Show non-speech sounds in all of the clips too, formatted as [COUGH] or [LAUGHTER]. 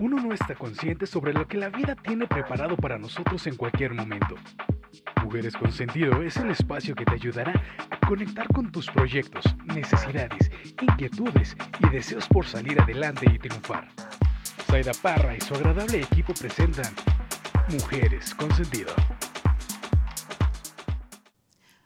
uno no está consciente sobre lo que la vida tiene preparado para nosotros en cualquier momento. Mujeres con Sentido es el espacio que te ayudará a conectar con tus proyectos, necesidades, inquietudes y deseos por salir adelante y triunfar. Zaida Parra y su agradable equipo presentan Mujeres con Sentido.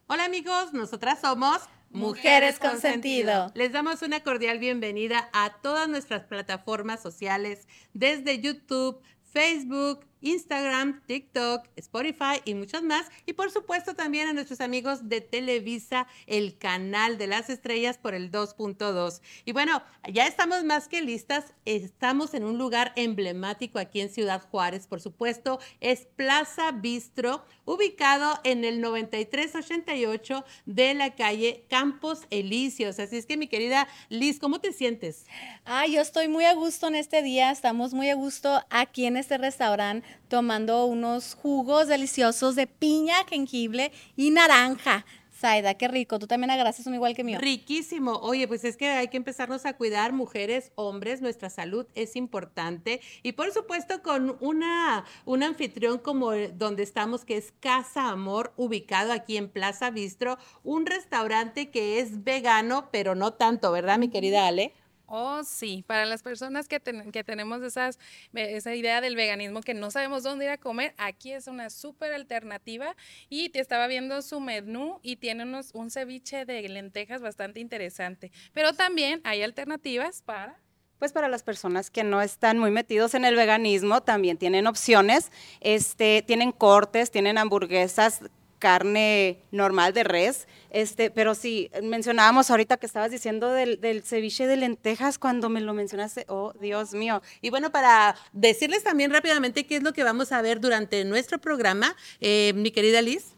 Hola amigos, nosotras somos Mujeres con Sentido. Les damos una cordial bienvenida a todas nuestras plataformas sociales, desde YouTube, Facebook, Instagram, TikTok, Spotify y muchos más. Y por supuesto también a nuestros amigos de Televisa, el canal de las estrellas por el 2.2. Y bueno, ya estamos más que listas. Estamos en un lugar emblemático aquí en Ciudad Juárez, por supuesto. Es Plaza Bistro, ubicado en el 9388 de la calle Campos Elíseos. Así es que mi querida Liz, ¿cómo te sientes? Ah, yo estoy muy a gusto en este día. Estamos muy a gusto aquí en este restaurante tomando unos jugos deliciosos de piña, jengibre y naranja. Saida, qué rico. Tú también agarraste uno igual que mío. Riquísimo. Oye, pues es que hay que empezarnos a cuidar, mujeres, hombres, nuestra salud es importante. Y por supuesto, con una, un anfitrión como donde estamos, que es Casa Amor, ubicado aquí en Plaza Bistro, un restaurante que es vegano, pero no tanto, ¿verdad, mi querida Ale? Oh, sí, para las personas que, que tenemos esas, esa idea del veganismo, que no sabemos dónde ir a comer, aquí es una súper alternativa y te estaba viendo su menú y tiene unos, un ceviche de lentejas bastante interesante, pero también hay alternativas para... Pues para las personas que no están muy metidos en el veganismo, también tienen opciones, este, tienen cortes, tienen hamburguesas carne normal de res, este, pero sí, mencionábamos ahorita que estabas diciendo del, ceviche de lentejas cuando me lo mencionaste, oh Dios mío. Y bueno, para decirles también rápidamente qué es lo que vamos a ver durante nuestro programa, eh, mi querida Liz.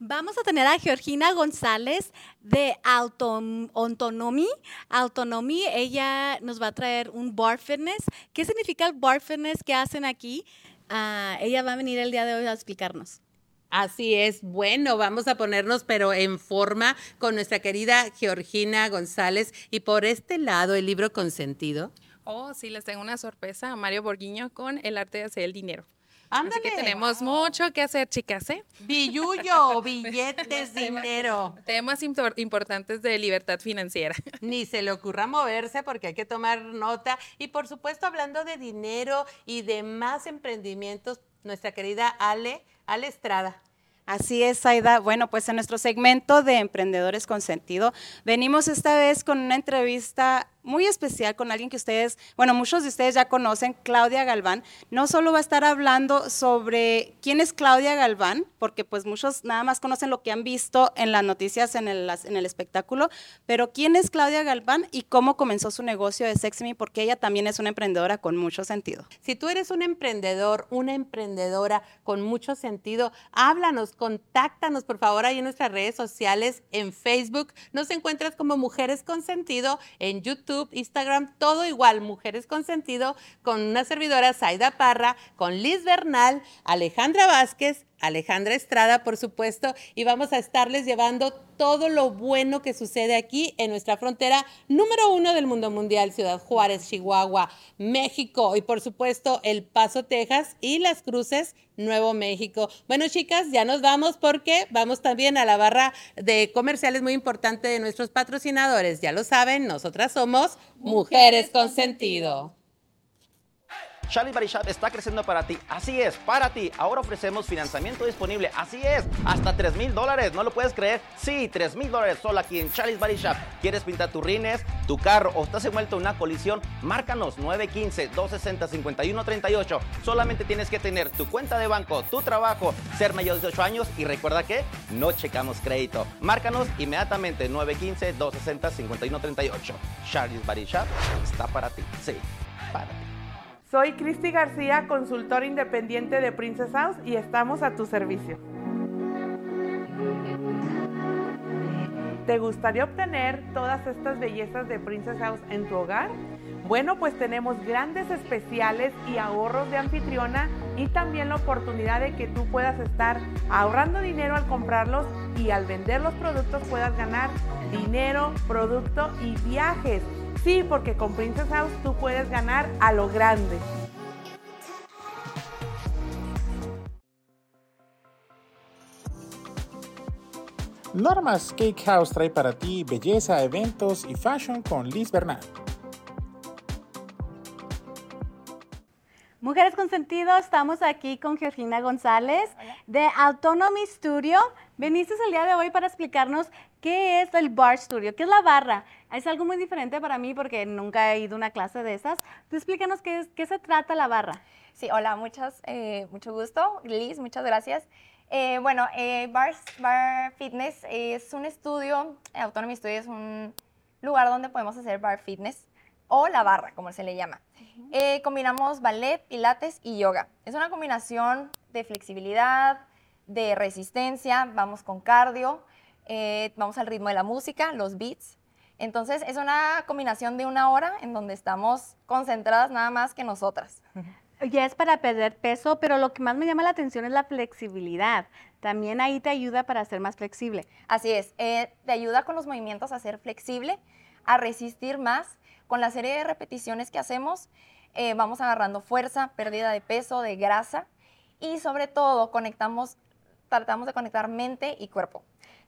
Vamos a tener a Georgina González de Autonomy. Autonomy, ella nos va a traer un bar fitness. ¿Qué significa el bar fitness que hacen aquí? Ah, ella va a venir el día de hoy a explicarnos. Así es, bueno, vamos a ponernos pero en forma con nuestra querida Georgina González y por este lado el libro consentido. Oh, sí, les tengo una sorpresa a Mario Borguiño con el arte de hacer el dinero. Ándale. Así que tenemos mucho que hacer, chicas, ¿eh? Billuyo, [LAUGHS] billetes, [LAUGHS] dinero. Temas importantes de libertad financiera. [LAUGHS] Ni se le ocurra moverse porque hay que tomar nota. Y por supuesto, hablando de dinero y de más emprendimientos, nuestra querida Ale, Ale Estrada. Así es, Aida. Bueno, pues en nuestro segmento de Emprendedores con Sentido, venimos esta vez con una entrevista muy especial con alguien que ustedes, bueno, muchos de ustedes ya conocen, Claudia Galván. No solo va a estar hablando sobre quién es Claudia Galván, porque pues muchos nada más conocen lo que han visto en las noticias, en el, en el espectáculo, pero quién es Claudia Galván y cómo comenzó su negocio de Sexme, porque ella también es una emprendedora con mucho sentido. Si tú eres un emprendedor, una emprendedora con mucho sentido, háblanos, contáctanos por favor ahí en nuestras redes sociales, en Facebook, nos encuentras como Mujeres con Sentido, en YouTube Instagram, todo igual, Mujeres con Sentido, con una servidora, Zaida Parra, con Liz Bernal, Alejandra Vázquez, Alejandra Estrada, por supuesto, y vamos a estarles llevando todo lo bueno que sucede aquí en nuestra frontera número uno del mundo mundial, Ciudad Juárez, Chihuahua, México y por supuesto El Paso, Texas y Las Cruces, Nuevo México. Bueno, chicas, ya nos vamos porque vamos también a la barra de comerciales muy importante de nuestros patrocinadores. Ya lo saben, nosotras somos Mujeres con Sentido. Body Shop está creciendo para ti. Así es, para ti. Ahora ofrecemos financiamiento disponible. Así es, hasta 3 mil dólares. ¿No lo puedes creer? Sí, 3 mil dólares solo aquí en Charlie's Body. ¿Quieres pintar tus rines, tu carro o estás envuelto en una colisión? Márcanos 915-260-5138. Solamente tienes que tener tu cuenta de banco, tu trabajo, ser mayor de 18 años y recuerda que no checamos crédito. Márcanos inmediatamente 915-260-5138. Charlie's Body Shop está para ti. Sí, para ti. Soy Cristi García, consultor independiente de Princess House y estamos a tu servicio. ¿Te gustaría obtener todas estas bellezas de Princess House en tu hogar? Bueno, pues tenemos grandes especiales y ahorros de anfitriona y también la oportunidad de que tú puedas estar ahorrando dinero al comprarlos y al vender los productos puedas ganar dinero, producto y viajes Sí, porque con Princess House tú puedes ganar a lo grande. Norma's Cake House trae para ti belleza, eventos y fashion con Liz Bernal. Mujeres con sentido, estamos aquí con Georgina González de Autonomy Studio. Veniste el día de hoy para explicarnos qué es el Bar Studio, qué es la barra, es algo muy diferente para mí porque nunca he ido a una clase de esas. Tú explícanos qué, es- qué se trata la barra. Sí, hola, muchas, eh, mucho gusto. Liz, muchas gracias. Eh, bueno, eh, Bar, Bar Fitness es un estudio, Autonomy Studio es un lugar donde podemos hacer bar fitness o la barra, como se le llama. Eh, combinamos ballet, pilates y yoga. Es una combinación de flexibilidad, de resistencia, vamos con cardio, eh, vamos al ritmo de la música, los beats. Entonces es una combinación de una hora en donde estamos concentradas nada más que nosotras. Ya es para perder peso, pero lo que más me llama la atención es la flexibilidad. También ahí te ayuda para ser más flexible. Así es, eh, te ayuda con los movimientos a ser flexible, a resistir más. Con la serie de repeticiones que hacemos, eh, vamos agarrando fuerza, pérdida de peso, de grasa y sobre todo conectamos, tratamos de conectar mente y cuerpo.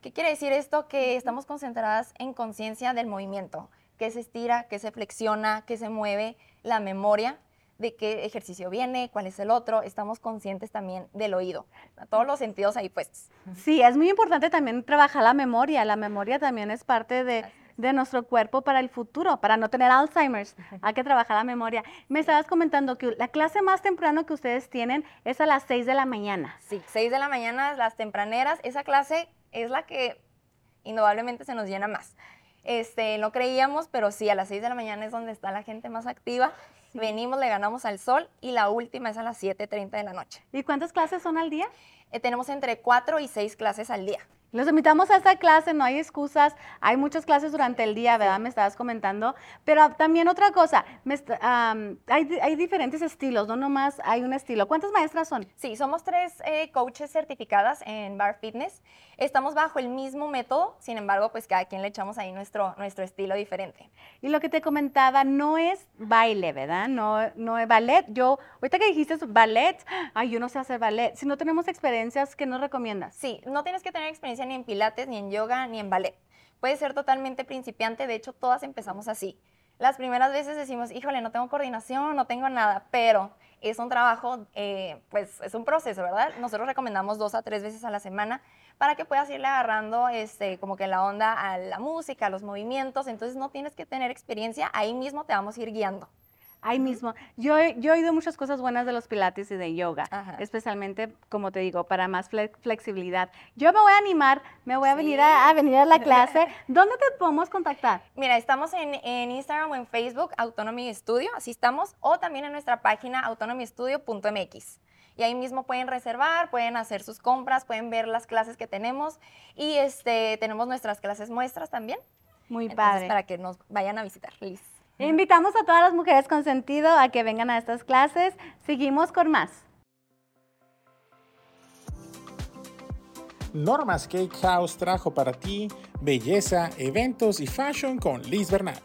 ¿Qué quiere decir esto? Que estamos concentradas en conciencia del movimiento, que se estira, que se flexiona, que se mueve, la memoria de qué ejercicio viene, cuál es el otro. Estamos conscientes también del oído, todos los sentidos ahí puestos. Sí, es muy importante también trabajar la memoria. La memoria también es parte de, de nuestro cuerpo para el futuro, para no tener Alzheimer's. Hay que trabajar la memoria. Me estabas comentando que la clase más temprano que ustedes tienen es a las 6 de la mañana. Sí, 6 de la mañana, las tempraneras. Esa clase es la que indudablemente se nos llena más. Este, no creíamos, pero sí, a las 6 de la mañana es donde está la gente más activa. Venimos, le ganamos al sol y la última es a las 7.30 de la noche. ¿Y cuántas clases son al día? Eh, tenemos entre 4 y 6 clases al día. Los invitamos a esta clase, no hay excusas, hay muchas clases durante el día, ¿verdad? Me estabas comentando. Pero también otra cosa, me am, hay, hay diferentes estilos, no nomás hay un estilo. ¿Cuántas maestras son? Sí, somos tres eh, coaches certificadas en Bar Fitness. Estamos bajo el mismo método, sin embargo, pues cada quien le echamos ahí nuestro, nuestro estilo diferente. Y lo que te comentaba, no es baile, ¿verdad? No, no es ballet. Yo, ahorita que dijiste ballet, ay, yo no sé hacer ballet. Si no tenemos experiencias, ¿qué nos recomiendas? Sí, no tienes que tener experiencia ni en pilates, ni en yoga, ni en ballet. Puedes ser totalmente principiante, de hecho todas empezamos así. Las primeras veces decimos, híjole, no tengo coordinación, no tengo nada, pero es un trabajo, eh, pues es un proceso, ¿verdad? Nosotros recomendamos dos a tres veces a la semana para que puedas irle agarrando este, como que la onda a la música, a los movimientos, entonces no tienes que tener experiencia, ahí mismo te vamos a ir guiando. Ahí mismo. Yo, he- yo he oído muchas cosas buenas de los pilates y de yoga, Ajá. especialmente, como te digo, para más fle- flexibilidad. Yo me voy a animar, me voy a venir a, a venir a la clase. [LAUGHS] ¿Dónde te podemos contactar? Mira, estamos en, en Instagram o en Facebook, Autonomy Studio, así estamos, o también en nuestra página autonomystudio.mx. Y ahí mismo pueden reservar, pueden hacer sus compras, pueden ver las clases que tenemos y este, tenemos nuestras clases muestras también. Muy Entonces, padre. para que nos vayan a visitar. Liz. Invitamos a todas las mujeres con sentido a que vengan a estas clases. Seguimos con más. Normas Cake House trajo para ti belleza, eventos y fashion con Liz Bernal.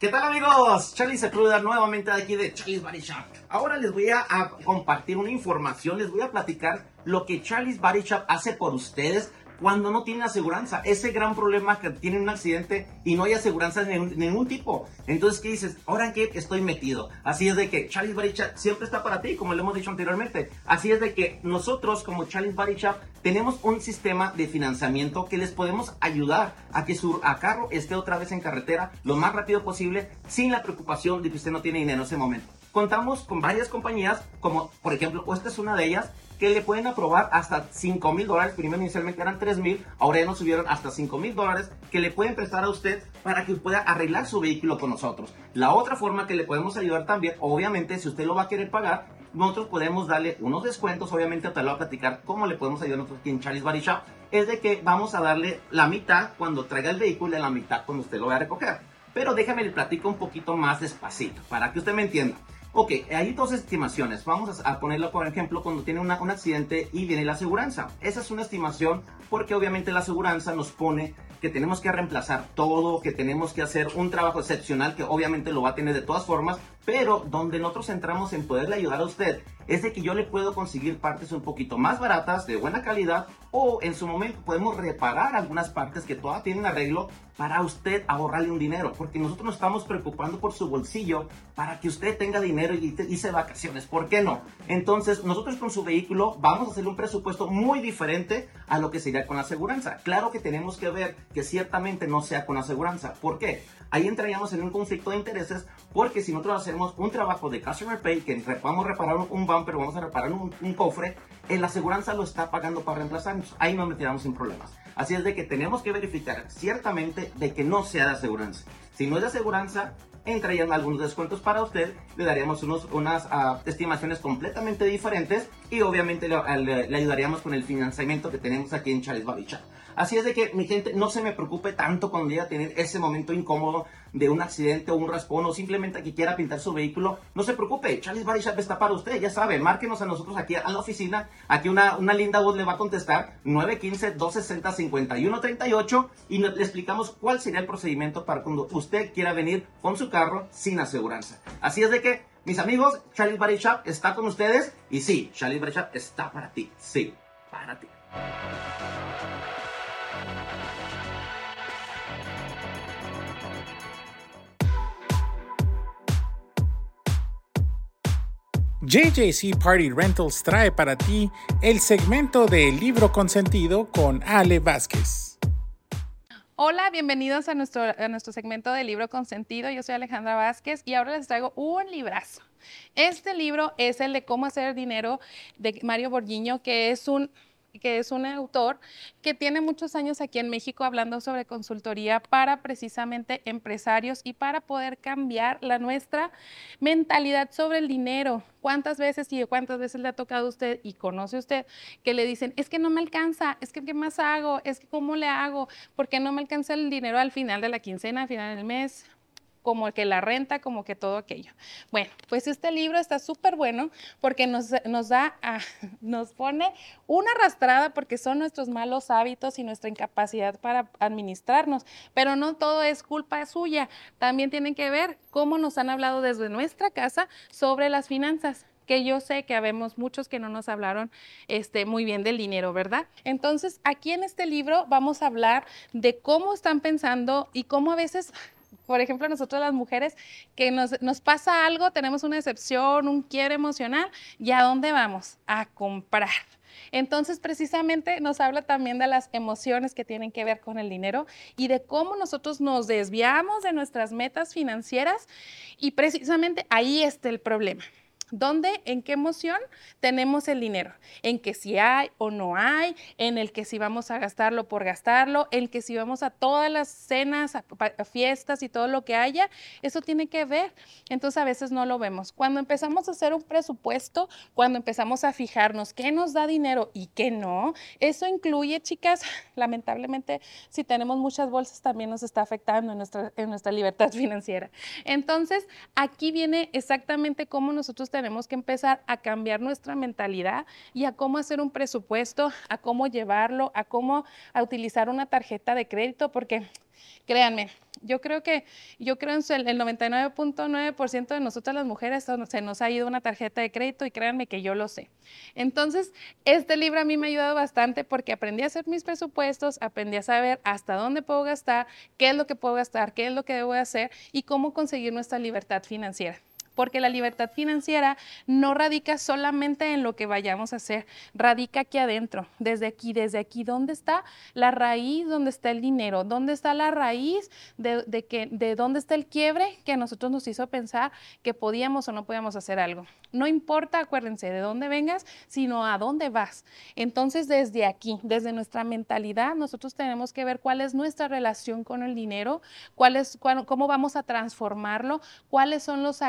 ¿Qué tal amigos? Charlie Sepúlveda nuevamente de aquí de Charlie's Body Shop. Ahora les voy a, a compartir una información, les voy a platicar lo que Charlie's Body Shop hace por ustedes cuando no tienen aseguranza. Ese gran problema que tienen un accidente y no hay aseguranza de ningún, tipo. Entonces, ¿qué dices? ¿Ahora en qué estoy metido? Así es de que Charlie's Body siempre está para ti, como le hemos dicho anteriormente. Así es de que nosotros como Charlie's Body tenemos un sistema de financiamiento que les podemos ayudar a que su a carro esté otra vez en carretera lo más rápido posible sin la preocupación de que usted no tiene dinero en ese momento. Contamos con varias compañías, como por ejemplo, esta es una de ellas, que le pueden aprobar hasta 5 mil dólares. Primero inicialmente eran 3 mil, ahora ya nos subieron hasta 5 mil dólares que le pueden prestar a usted para que pueda arreglar su vehículo con nosotros. La otra forma que le podemos ayudar también, obviamente, si usted lo va a querer pagar, nosotros podemos darle unos descuentos, obviamente te lo voy a platicar cómo le podemos ayudar nosotros aquí en Charlie's Body Shop, es de que vamos a darle la mitad cuando traiga el vehículo y la mitad cuando usted lo vaya a recoger. Pero déjame le platico un poquito más despacito, para que usted me entienda. Ok, hay dos estimaciones. Vamos a ponerlo, por ejemplo, cuando tiene un accidente y viene la aseguranza. Esa es una estimación porque obviamente la aseguranza nos pone que tenemos que reemplazar todo, que tenemos que hacer un trabajo excepcional que obviamente lo va a tener de todas formas, pero donde nosotros entramos en poderle ayudar a usted es de que yo le puedo conseguir partes un poquito más baratas, de buena calidad, o en su momento podemos reparar algunas partes que todavía tienen arreglo para usted ahorrarle un dinero, porque nosotros nos estamos preocupando por su bolsillo para que usted tenga dinero y hice vacaciones. ¿Por qué no? Entonces, nosotros con su vehículo vamos a hacer un presupuesto muy diferente a lo que sería con la aseguranza. Claro que tenemos que ver que ciertamente no sea con aseguranza. ¿Por qué? Ahí entraríamos en un conflicto de intereses porque si nosotros hacemos un trabajo de customer pay, que vamos a reparar un bumper, vamos a reparar un, un cofre, la aseguranza lo está pagando para reemplazarnos. Ahí nos metíamos sin problemas. Así es de que tenemos que verificar ciertamente de que no sea de aseguranza. Si no es de aseguranza, entrarían algunos descuentos para usted, le daríamos unos, unas uh, estimaciones completamente diferentes y obviamente le, le, ayudaríamos con el financiamiento que tenemos aquí en Charles Baricha. Así es de que mi gente no se me preocupe tanto cuando llegue a tener ese momento incómodo de un accidente o un raspón o simplemente que quiera pintar su vehículo. No se preocupe, Charles Body Shop está para usted, ya sabe, márquenos a nosotros aquí a la oficina. Aquí una, una linda voz le va a contestar 915-260-5138 y le explicamos cuál sería el procedimiento para cuando usted quiera venir con su carro sin aseguranza. Así es de que, mis amigos, Charlie Body Shop está con ustedes y sí, Charlie Body Shop está para ti, sí, para ti. JJC Party Rentals trae para ti el segmento de Libro Consentido con Ale Vázquez. Hola, bienvenidos a nuestro, a nuestro segmento de Libro Consentido. Yo soy Alejandra Vázquez y ahora les traigo un librazo. Este libro es el de Cómo hacer dinero de Mario Borguiño, que es un que es un autor que tiene muchos años aquí en México hablando sobre consultoría para precisamente empresarios y para poder cambiar la nuestra mentalidad sobre el dinero. ¿Cuántas veces y cuántas veces le ha tocado a usted y conoce usted que le dicen, es que no me alcanza, es que qué más hago, es que cómo le hago, porque no me alcanza el dinero al final de la quincena, al final del mes? Como que la renta, como que todo aquello. Bueno, pues este libro está súper bueno porque nos, nos da, [LAUGHS] nos pone una arrastrada porque son nuestros malos hábitos y nuestra incapacidad para administrarnos, pero no todo es culpa suya, también tienen que ver cómo nos han hablado desde nuestra casa sobre las finanzas que yo sé que habemos muchos que no nos hablaron este, muy bien del dinero, ¿verdad? Entonces, aquí en este libro vamos a hablar de cómo están pensando y cómo a veces por ejemplo, nosotros las mujeres, que nos, nos, pasa algo, tenemos una decepción, un quiere emocional, ¿y a dónde vamos? A comprar. Entonces, precisamente nos habla también de las emociones que tienen que ver con el dinero y de cómo nosotros nos desviamos de nuestras metas financieras y precisamente ahí está el problema. ¿Dónde, en qué emoción tenemos el dinero? En que si hay o no hay, en el que si vamos a gastarlo por gastarlo, en que si vamos a todas las cenas, a, fiestas y todo lo que haya, eso tiene que ver. Entonces a veces no lo vemos. Cuando empezamos a hacer un presupuesto, cuando empezamos a fijarnos qué nos da dinero y qué no, eso incluye, chicas, [LAUGHS] lamentablemente, si tenemos muchas bolsas también nos está afectando en nuestra, en nuestra libertad [LAUGHS] financiera. Entonces, aquí viene exactamente cómo nosotros tenemos tenemos que empezar a cambiar nuestra mentalidad y a cómo hacer un presupuesto, a cómo llevarlo, a cómo a utilizar una tarjeta de crédito, porque créanme, yo creo que yo creo en el 99.9% de nosotras las mujeres se nos ha ido una tarjeta de crédito y créanme que yo lo sé. Entonces, este libro a mí me ha ayudado bastante porque aprendí a hacer mis presupuestos, aprendí a saber hasta dónde puedo gastar, qué es lo que puedo gastar, qué es lo que debo hacer y cómo conseguir nuestra libertad financiera porque la libertad financiera no radica solamente en lo que vayamos a hacer, radica aquí adentro, desde aquí, desde aquí, ¿dónde está la raíz, dónde está el dinero? ¿Dónde está la raíz de, que, de dónde está el quiebre que a nosotros nos hizo pensar que podíamos o no podíamos hacer algo? No importa, acuérdense, de dónde vengas, sino a dónde vas. Entonces, desde aquí, desde nuestra mentalidad, nosotros tenemos que ver cuál es nuestra relación con el dinero, cuál es, cómo vamos a transformarlo, cuáles son los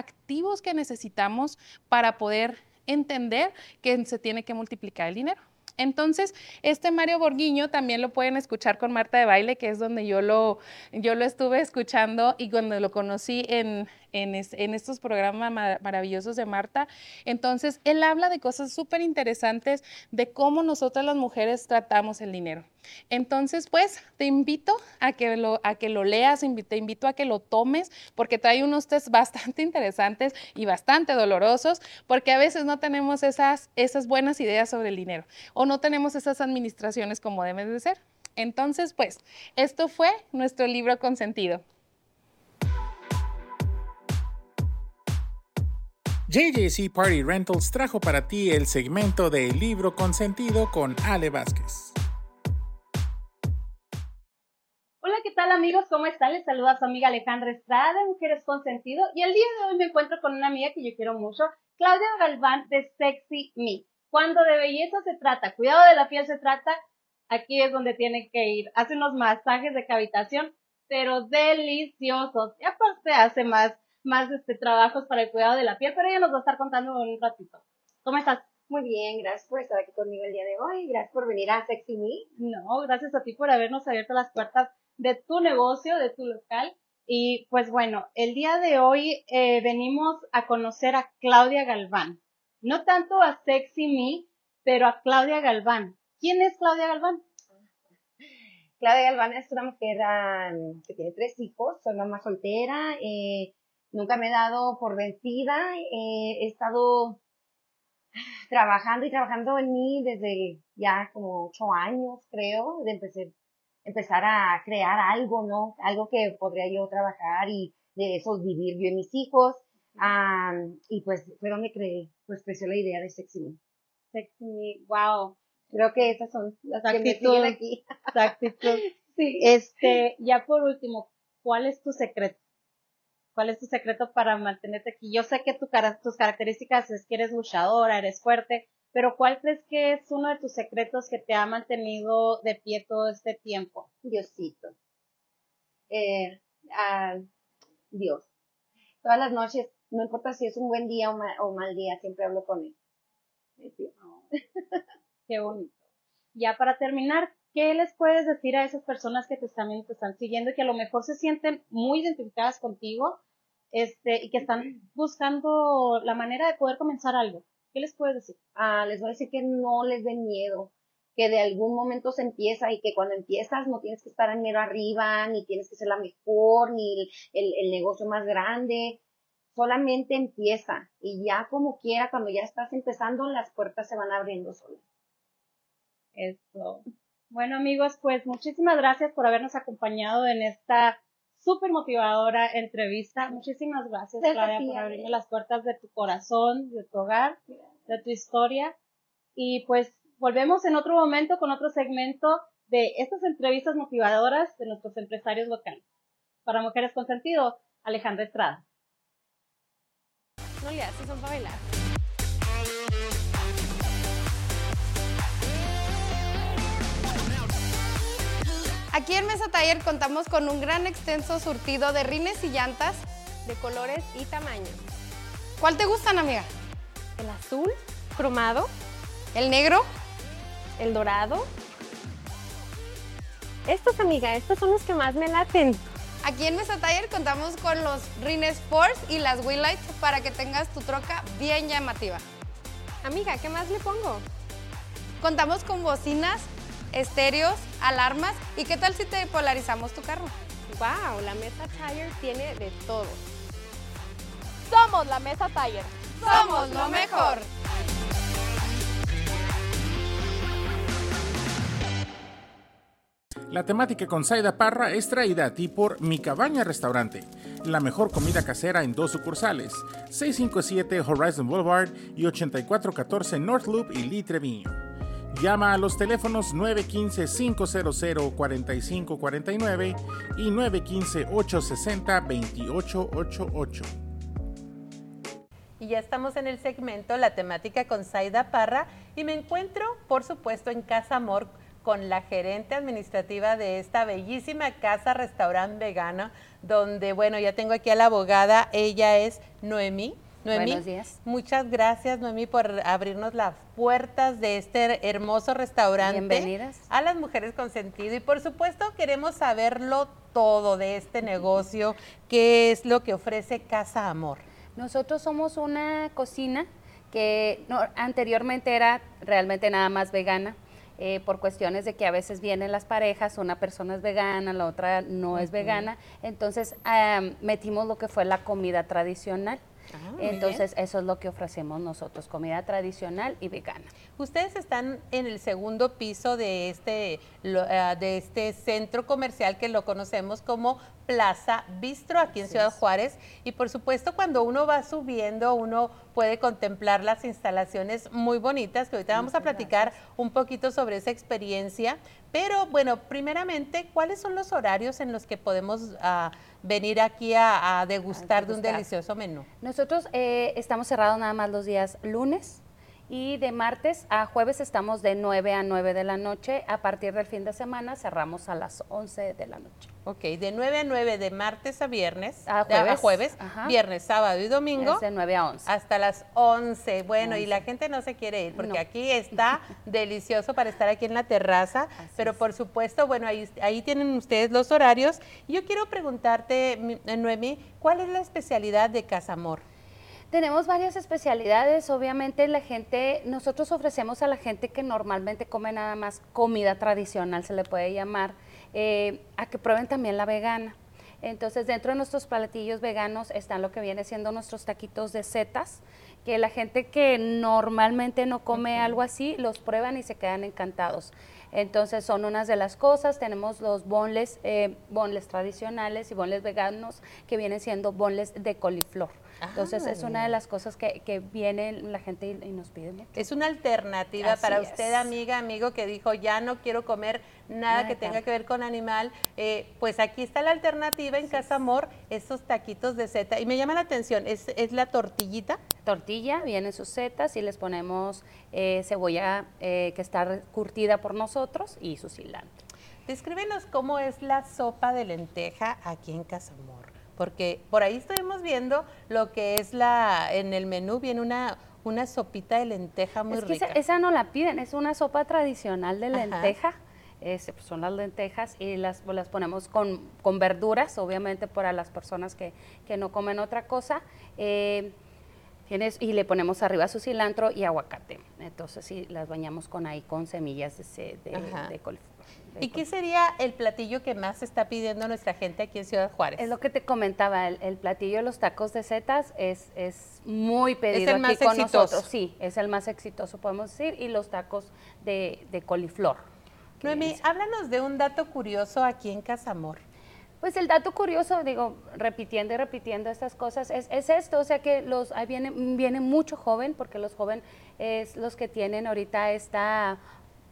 que necesitamos para poder entender que se tiene que multiplicar el dinero. Entonces, este Mario Borguiño también lo pueden escuchar con Marta de Baile, que es donde yo lo, yo lo estuve escuchando y cuando lo conocí en, en, estos programas maravillosos de Marta. Entonces, él habla de cosas súper interesantes de cómo nosotras las mujeres tratamos el dinero. Entonces, pues, te invito a que lo, a que lo leas, te invito a que lo tomes, porque trae unos test bastante [LAUGHS] interesantes y bastante dolorosos, porque a veces no tenemos esas, esas buenas ideas sobre el dinero o no tenemos esas administraciones como deben de ser. Entonces, pues, esto fue nuestro libro consentido. JJC Party Rentals trajo para ti el segmento de Libro Consentido con Ale Vázquez. Hola, ¿qué tal amigos? ¿Cómo están? Les saluda su amiga Alejandra Estrada de Mujeres Consentido y el día de hoy me encuentro con una amiga que yo quiero mucho, Claudia Galván de Sexy Me. Cuando de belleza se trata, cuidado de la piel se trata, aquí es donde tiene que ir. Hace unos masajes de cavitación, pero deliciosos. Y aparte hace más más este, trabajos para el cuidado de la piel, pero ella nos va a estar contando en un ratito. ¿Cómo estás? Muy bien, gracias por estar aquí conmigo el día de hoy, gracias por venir a Sexy Me. No, gracias a ti por habernos abierto las puertas de tu negocio, de tu local. Y pues bueno, el día de hoy eh, venimos a conocer a Claudia Galván. No tanto a Sexy Me, pero a Claudia Galván. ¿Quién es Claudia Galván? Claudia Galván es una mujer que tiene tres hijos, soy mamá soltera, eh, nunca me he dado por vencida, eh, he estado trabajando y trabajando en mí desde ya como ocho años, creo, de empezar a crear algo, ¿no? Algo que podría yo trabajar y de eso vivir yo y mis hijos. Y pues fue donde creé, pues creció la idea de Sexy Me. Sexy Me, wow. Creo que esas son las que me siguen aquí. [LAUGHS] sí. Este, ya por último, ¿cuál es tu secreto? ¿Cuál es tu secreto para mantenerte aquí? Yo sé que tu, tus características es que eres luchadora, eres fuerte, pero ¿cuál crees que es uno de tus secretos que te ha mantenido de pie todo este tiempo? Diosito. Eh, Dios. Todas las noches, no importa si es un buen día o, mal día, siempre hablo con él. [LAUGHS] Qué bonito. Ya para terminar, ¿qué les puedes decir a esas personas que te están, te están siguiendo y que a lo mejor se sienten muy identificadas contigo este, y que están buscando la manera de poder comenzar algo? ¿Qué les puedes decir? Ah, les voy a decir que no les den miedo, que de algún momento se empieza y que cuando empiezas no tienes que estar en miedo arriba, ni tienes que ser la mejor, ni el, el negocio más grande. Solamente empieza y ya como quiera, cuando ya estás empezando, las puertas se van abriendo solas. Eso. Bueno amigos, pues muchísimas gracias por habernos acompañado en esta súper motivadora entrevista. Muchísimas gracias, Claudia, por abrirme las puertas de tu corazón, de tu hogar, de tu historia. Y pues volvemos en otro momento con otro segmento de estas entrevistas motivadoras de nuestros empresarios locales. Para Mujeres con Sentido, Alejandra Estrada. No le haces, son para bailar. Aquí en Mesa Taller contamos con un gran extenso surtido de rines y llantas de colores y tamaños. ¿Cuál te gustan, amiga? El azul, cromado, el negro, el dorado. Estos, amiga, estos son los que más me laten. Aquí en Mesa Taller contamos con los rines Force y las Lights para que tengas tu troca bien llamativa. Amiga, ¿qué más le pongo? Contamos con bocinas estéreos, alarmas y qué tal si te polarizamos tu carro. Wow, la Mesa Tire tiene de todo. Somos la Mesa Tire. Somos lo mejor. La temática con Saida Parra es traída a ti por Mi Cabaña Restaurante, la mejor comida casera en dos sucursales, 657 Horizon Boulevard y 8414 North Loop y Lee Treviño. Llama a los teléfonos 915-500-4549 y 915-860-2888. Y ya estamos en el segmento La temática con Zaida Parra y me encuentro, por supuesto, en Casa Amor con la gerente administrativa de esta bellísima casa restaurante vegana, donde, bueno, ya tengo aquí a la abogada, ella es Noemí Noemí, Buenos días. muchas gracias, Noemí, por abrirnos las puertas de este hermoso restaurante. Bienvenidas. A las mujeres con sentido. Y por supuesto, queremos saberlo todo de este [LAUGHS] negocio, qué es lo que ofrece Casa Amor. Nosotros somos una cocina que no- anteriormente era realmente nada más vegana. Eh, por cuestiones de que a veces vienen las parejas, una persona es vegana, la otra no es vegana, entonces metimos lo que fue la comida tradicional. Ah, entonces eso es lo que ofrecemos nosotros, comida tradicional y vegana. Ustedes están en el segundo piso de este, lo- ah, de este centro comercial que lo conocemos como Plaza Bistro aquí en Así Ciudad es. Juárez. Y por supuesto, cuando uno va subiendo, uno puede contemplar las instalaciones muy bonitas, que ahorita vamos a Muchas platicar un poquito sobre esa experiencia. Pero bueno, primeramente, ¿cuáles son los horarios en los que podemos ah, venir aquí a, a degustar de un degustar. delicioso menú? Nosotros eh, estamos cerrados nada más los días lunes y de martes a jueves estamos de 9 a 9 de la noche. A partir del fin de semana cerramos a las 11 de la noche. Ok, de 9 a 9 de martes a viernes, A de- a jueves. jueves, Ajá. viernes, sábado y domingo, Es de 9 a 11. hasta las 11. Bueno, y la 11. gente no se quiere ir porque No. aquí está [LAUGHS] delicioso para estar aquí en la terraza, pero por supuesto, bueno, ahí, ahí tienen ustedes los horarios. Yo quiero preguntarte, eh, Noemí, ¿cuál es la especialidad de Casamor? Tenemos varias especialidades, obviamente la gente, nosotros ofrecemos a la gente que normalmente come nada más comida tradicional, se le puede llamar, eh, a que prueben también la vegana. Entonces, dentro de nuestros platillos veganos están lo que viene siendo nuestros taquitos de setas, que la gente que normalmente no come algo así, los prueban y se quedan encantados. Entonces, son unas de las cosas. Tenemos los bonles, eh, bonles tradicionales y bonles veganos, que vienen siendo bonles de coliflor. Entonces, es una de las cosas que, que viene la gente y, y nos pide mucho. Es una alternativa Así para es. usted, amiga, amigo, que dijo, ya no quiero comer nada Nada que tenga que ver con animal. Eh, pues aquí está la alternativa en Casa Amor, esos taquitos de seta. Y me llama la atención, ¿es, es la tortillita? tortilla, vienen sus setas y les ponemos eh, cebolla eh, que está curtida por nosotros y su cilantro. Descríbenos cómo es la sopa de lenteja aquí en Casa Amor. Porque por ahí estuvimos viendo lo que es la, en el menú viene una, una sopita de lenteja muy es que rica. esa, esa no la piden, es una sopa tradicional de lenteja. Pues, son las lentejas y las, las ponemos con, con verduras, obviamente para las personas que, que no comen otra cosa. Eh, tienes, y le ponemos arriba su cilantro y aguacate. Entonces sí, las bañamos con ahí con semillas de, de, de coliflor. ¿Y qué sería el platillo que más está pidiendo nuestra gente aquí en Ciudad Juárez? Es lo que te comentaba, el, el platillo de los tacos de setas es, es muy pedido el aquí más con exitoso. nosotros. Sí, es el más exitoso, podemos decir, y los tacos de, de coliflor. Noemí, háblanos de un dato curioso aquí en Casamor. Pues el dato curioso, digo, repitiendo y repitiendo estas cosas, es, es esto, o sea que los, ahí viene, viene mucho joven, porque los jóvenes es los que tienen ahorita esta,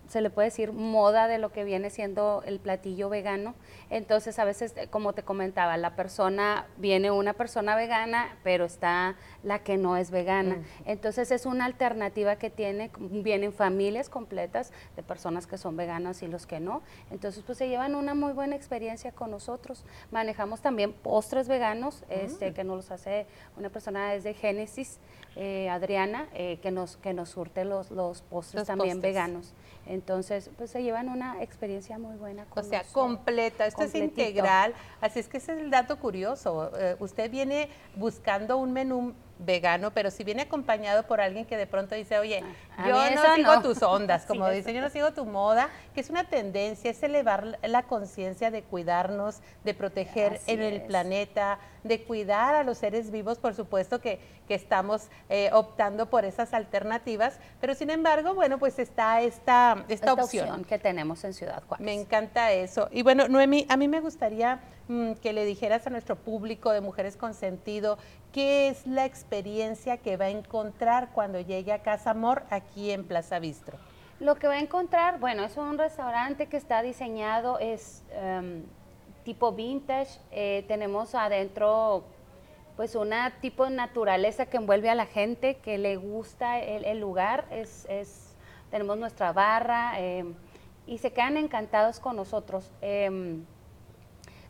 se le puede decir, moda de lo que viene siendo el platillo vegano. Entonces, a veces, eh, como te comentaba, la persona, viene una persona vegana, pero está la que no es vegana. Entonces, es una alternativa que tiene, vienen familias completas de personas que son veganas y los que no. Entonces, pues se llevan una muy buena experiencia con nosotros. Manejamos también postres veganos, este, que nos los hace una persona desde Génesis, eh, Adriana, eh, que, nos, que nos surte los, los postres Los también postres. veganos. Entonces, pues se llevan una experiencia muy buena O con sea, nosotros. completa, esto es integral. Así es que ese es el dato curioso. Eh, usted viene buscando un menú vegano, pero si viene acompañado por alguien que de pronto dice, oye, A yo no sigo no. tus ondas, [LAUGHS] como Sí, dicen, yo no sigo tu moda, que es una tendencia, es elevar la conciencia de cuidarnos, de proteger Así en el es. planeta, de cuidar a los seres vivos, por supuesto que, que estamos eh, optando por esas alternativas, pero sin embargo, bueno, pues está esta, esta, esta opción. opción que tenemos en Ciudad Juárez. Me encanta eso. Y bueno, Noemi, a mí me gustaría mm, que le dijeras a nuestro público de Mujeres con Sentido qué es la experiencia que va a encontrar cuando llegue a Casa Amor aquí en Plaza Bistro. Lo que va a encontrar, bueno, es un restaurante que está diseñado, es em, tipo vintage. eh, tenemos adentro pues una tipo de naturaleza que envuelve a la gente, que le gusta el, el lugar. Es, es- tenemos nuestra barra em, y se quedan encantados con nosotros. Em,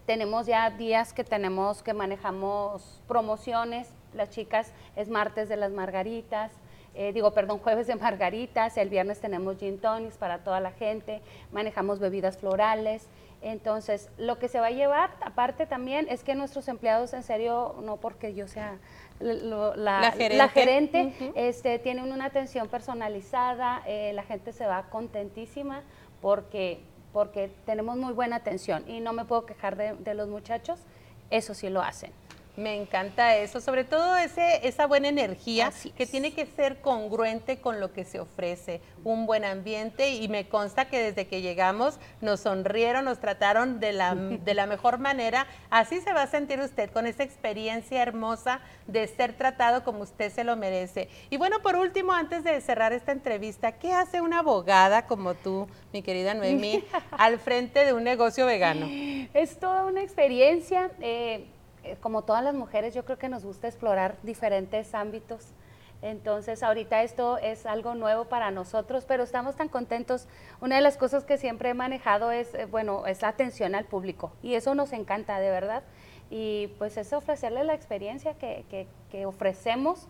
tenemos ya días que tenemos que manejamos promociones. Las chicas es martes de las margaritas, eh, digo, perdón, [LAUGHS] jueves de margaritas, el viernes tenemos gin tonics para toda la gente, manejamos bebidas florales. Entonces, lo que se va a llevar, aparte también, es que nuestros empleados, en serio, no porque yo sea la, la, gerente, este, tienen una atención personalizada, eh, la gente se va contentísima porque, porque tenemos muy buena atención y no me puedo quejar de, los muchachos, eso sí lo hacen. Me encanta eso, sobre todo ese, esa buena energía que tiene que ser congruente con lo que se ofrece, un buen ambiente y me consta que desde que llegamos nos sonrieron, nos trataron de la, [LAUGHS] de la mejor manera. Así se va a sentir usted con esa experiencia hermosa de ser tratado como usted se lo merece. Y bueno, por último, antes de cerrar esta entrevista, ¿qué hace una abogada como tú, mi querida Noemí, [LAUGHS] al frente de un negocio vegano? Es toda una experiencia. Eh, eh, como todas las mujeres, yo creo que nos gusta explorar diferentes ámbitos. Entonces, ahorita esto es algo nuevo para nosotros, pero estamos tan contentos. Una de las cosas que siempre he manejado es, eh, bueno, es la atención al público y eso nos encanta, de verdad. Y pues es ofrecerle la experiencia que, que ofrecemos,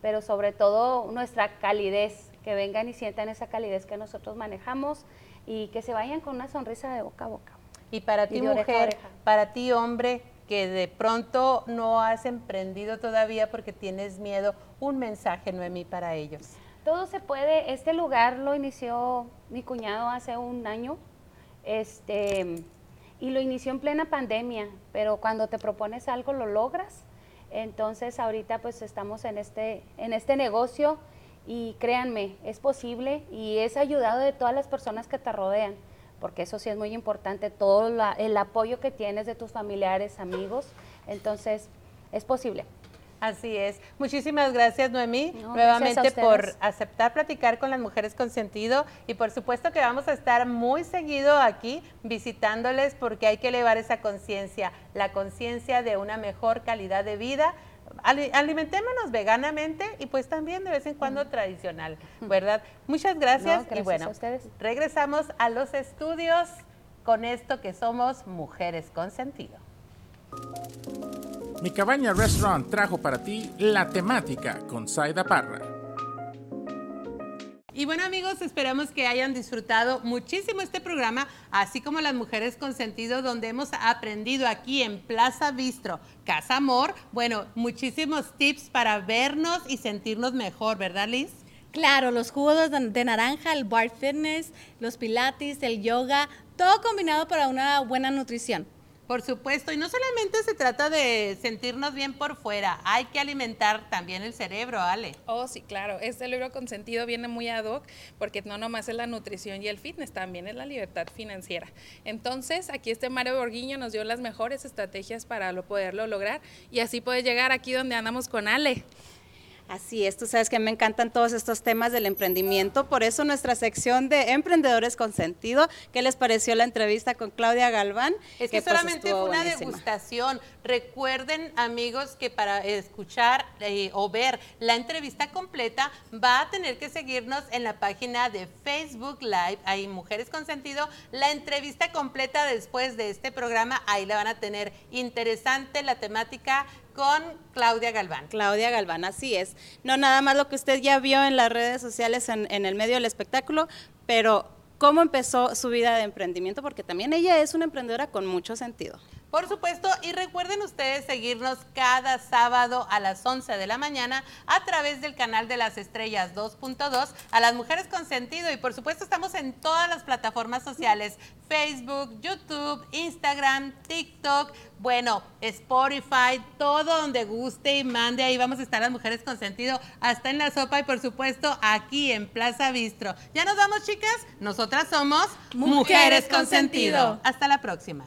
pero sobre todo nuestra calidez, que vengan y sientan esa calidez que nosotros manejamos y que se vayan con una sonrisa de boca a boca. Y para ti, mujer, para ti, hombre, que de pronto no has emprendido todavía porque tienes miedo, un mensaje, Noemí, para ellos. Todo se puede. Este lugar lo inició mi cuñado hace un año. Este, y lo inició en plena pandemia, pero cuando te propones algo lo logras. Entonces ahorita pues estamos en este, en este negocio y créanme, es posible y es ayudado de todas las personas que te rodean porque eso sí es muy importante, todo el apoyo que tienes de tus familiares, amigos, entonces es posible. Así es. Muchísimas gracias, Noemí, nuevamente por aceptar platicar con las mujeres con sentido y por supuesto que vamos a estar muy seguido aquí visitándoles porque hay que elevar esa conciencia, la conciencia de una mejor calidad de vida alimentémonos veganamente y pues también de vez en cuando tradicional, ¿verdad? Muchas gracias, y bueno, regresamos a los estudios con esto que somos mujeres con sentido. Mi cabaña restaurant trajo para ti la temática con Saida Parra. Y bueno amigos, esperamos que hayan disfrutado muchísimo este programa, así como las mujeres con sentido, donde hemos aprendido aquí en Plaza Bistro, Casa Amor, bueno, muchísimos tips para vernos y sentirnos mejor, ¿verdad Liz? Claro, los jugos de naranja, el bar fitness, los pilates, el yoga, todo combinado para una buena nutrición. Por supuesto, y no solamente se trata de sentirnos bien por fuera, hay que alimentar también el cerebro, Ale. Oh, sí, claro, este libro con sentido viene muy ad hoc porque no nomás es la nutrición y el fitness, también es la libertad financiera. Entonces, aquí este Mario Borguiño nos dio las mejores estrategias para lo, poderlo lograr y así puede llegar aquí donde andamos con Ale. Así es, tú sabes que me encantan todos estos temas del emprendimiento, por eso nuestra sección de Emprendedores con Sentido, ¿qué les pareció la entrevista con Claudia Galván? Es que, pues, solamente fue una degustación. Recuerden, amigos, que para escuchar eh, o ver la entrevista completa va a tener que seguirnos en la página de Facebook Live, ahí Mujeres con Sentido, la entrevista completa después de este programa, ahí la van a tener interesante la temática con Claudia Galván. Claudia Galván, así es. No nada más lo que usted ya vio en las redes sociales en, en el medio del espectáculo, pero cómo empezó su vida de emprendimiento, porque también ella es una emprendedora con mucho sentido. Por supuesto, y recuerden ustedes seguirnos cada sábado a las 11 de la mañana a través del canal de las estrellas 2.2 a las mujeres con sentido. Y por supuesto estamos en todas las plataformas sociales, Facebook, YouTube, Instagram, TikTok, bueno, Spotify, todo donde guste y mande, ahí vamos a estar las mujeres con sentido, hasta en la sopa y por supuesto aquí en Plaza Bistro. Ya nos vamos chicas, nosotras somos Mujeres, con sentido. Hasta la próxima.